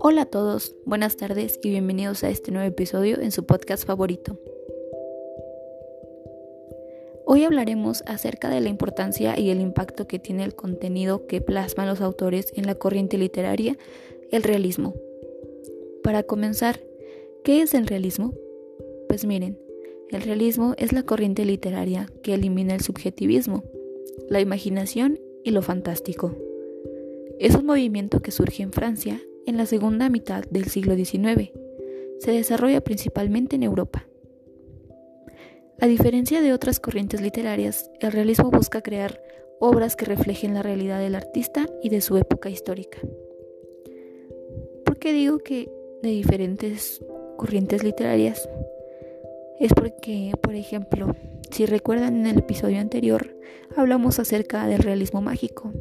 Hola a todos, buenas tardes y bienvenidos a este nuevo episodio en su podcast favorito. Hoy hablaremos acerca de la importancia y el impacto que tiene el contenido que plasman los autores en la corriente literaria, el realismo. Para comenzar, ¿qué es el realismo? Pues miren, el realismo es la corriente literaria que elimina el subjetivismo, la imaginación y lo fantástico. Es un movimiento que surge en Francia en la segunda mitad del siglo XIX. Se desarrolla principalmente en Europa. A diferencia de otras corrientes literarias, el realismo busca crear obras que reflejen la realidad del artista y de su época histórica. ¿Por qué digo que de diferentes corrientes literarias? Es porque, por ejemplo, si recuerdan en el episodio anterior, hablamos acerca del realismo mágico,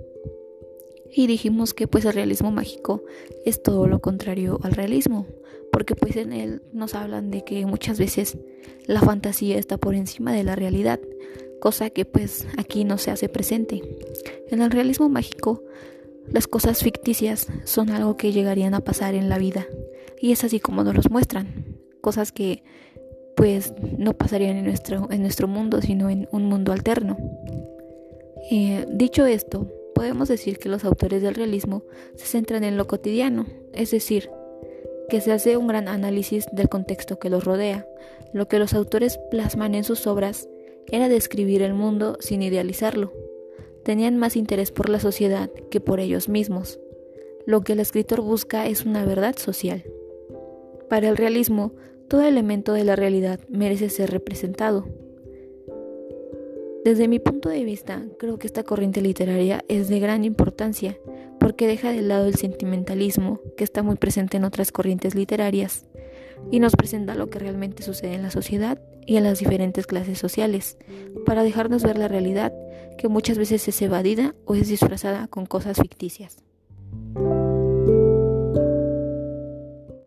y dijimos que pues el realismo mágico es todo lo contrario al realismo, porque pues en él nos hablan de que muchas veces la fantasía está por encima de la realidad, cosa que pues aquí no se hace presente. En el realismo mágico, las cosas ficticias son algo que llegarían a pasar en la vida, y es así como nos los muestran, cosas que pues no pasarían en nuestro, en nuestro mundo, sino en un mundo alterno. Eh, dicho esto, podemos decir que los autores del realismo se centran en lo cotidiano, es decir, que se hace un gran análisis del contexto que los rodea. Lo que los autores plasman en sus obras era describir el mundo sin idealizarlo. Tenían más interés por la sociedad que por ellos mismos. Lo que el escritor busca es una verdad social. Para el realismo, todo elemento de la realidad merece ser representado. Desde mi punto de vista, creo que esta corriente literaria es de gran importancia porque deja de lado el sentimentalismo que está muy presente en otras corrientes literarias y nos presenta lo que realmente sucede en la sociedad y en las diferentes clases sociales, para dejarnos ver la realidad que muchas veces es evadida o es disfrazada con cosas ficticias.